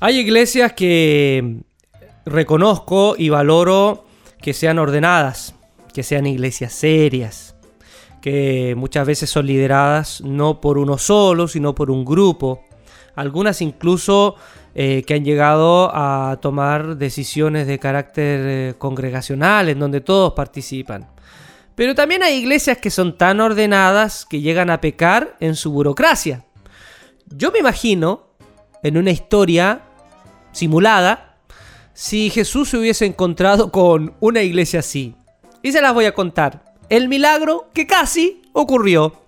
Hay iglesias que reconozco y valoro que sean ordenadas, que sean iglesias serias, que muchas veces son lideradas no por uno solo, sino por un grupo. Algunas incluso eh, que han llegado a tomar decisiones de carácter eh, congregacional, en donde todos participan. Pero también hay iglesias que son tan ordenadas que llegan a pecar en su burocracia. Yo me imagino en una historia simulada si Jesús se hubiese encontrado con una iglesia así. Y se las voy a contar. El milagro que casi ocurrió.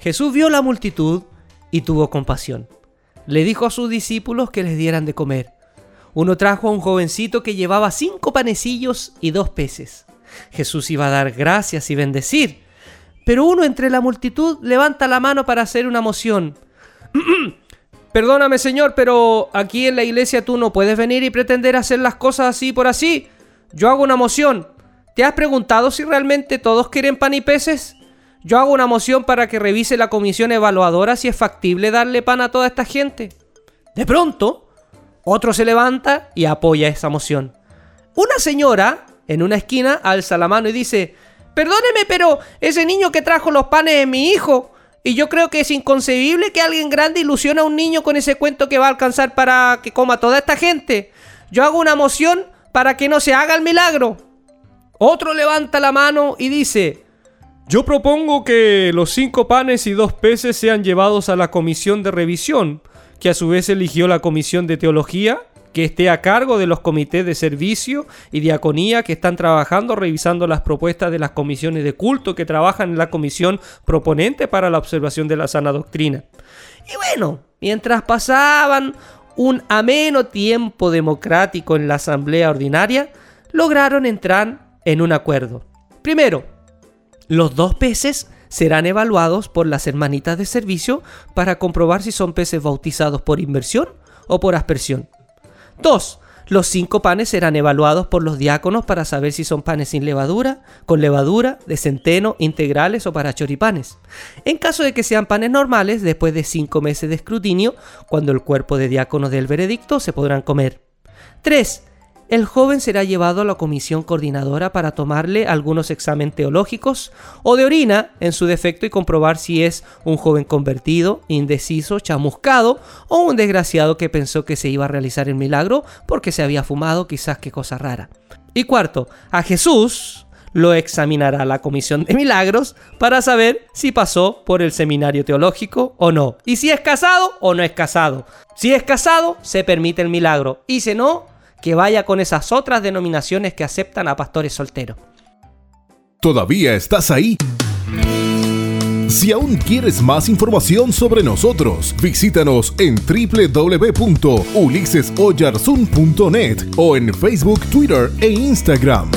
Jesús vio la multitud y tuvo compasión. Le dijo a sus discípulos que les dieran de comer. Uno trajo a un jovencito que llevaba cinco panecillos y dos peces. Jesús iba a dar gracias y bendecir. Pero uno entre la multitud levanta la mano para hacer una moción. Perdóname Señor, pero aquí en la iglesia tú no puedes venir y pretender hacer las cosas así por así. Yo hago una moción. ¿Te has preguntado si realmente todos quieren pan y peces? Yo hago una moción para que revise la comisión evaluadora si es factible darle pan a toda esta gente. De pronto, otro se levanta y apoya esa moción. Una señora en una esquina alza la mano y dice, Perdóneme, pero ese niño que trajo los panes es mi hijo. Y yo creo que es inconcebible que alguien grande ilusione a un niño con ese cuento que va a alcanzar para que coma toda esta gente. Yo hago una moción para que no se haga el milagro. Otro levanta la mano y dice, yo propongo que los cinco panes y dos peces sean llevados a la comisión de revisión, que a su vez eligió la comisión de teología que esté a cargo de los comités de servicio y diaconía que están trabajando revisando las propuestas de las comisiones de culto que trabajan en la comisión proponente para la observación de la sana doctrina. Y bueno, mientras pasaban un ameno tiempo democrático en la asamblea ordinaria, lograron entrar en un acuerdo. Primero, los dos peces serán evaluados por las hermanitas de servicio para comprobar si son peces bautizados por inversión o por aspersión. 2. Los cinco panes serán evaluados por los diáconos para saber si son panes sin levadura, con levadura, de centeno, integrales o para choripanes. En caso de que sean panes normales, después de cinco meses de escrutinio, cuando el cuerpo de diáconos del veredicto, se podrán comer. 3 el joven será llevado a la comisión coordinadora para tomarle algunos exámenes teológicos o de orina en su defecto y comprobar si es un joven convertido, indeciso, chamuscado o un desgraciado que pensó que se iba a realizar el milagro porque se había fumado quizás qué cosa rara. Y cuarto, a Jesús lo examinará la comisión de milagros para saber si pasó por el seminario teológico o no. Y si es casado o no es casado. Si es casado, se permite el milagro. Y si no, que vaya con esas otras denominaciones que aceptan a pastores solteros. ¿Todavía estás ahí? Si aún quieres más información sobre nosotros, visítanos en www.ulisesoyarzun.net o en Facebook, Twitter e Instagram.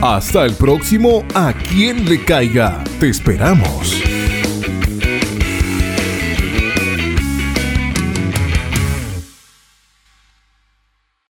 Hasta el próximo A quien le caiga. Te esperamos.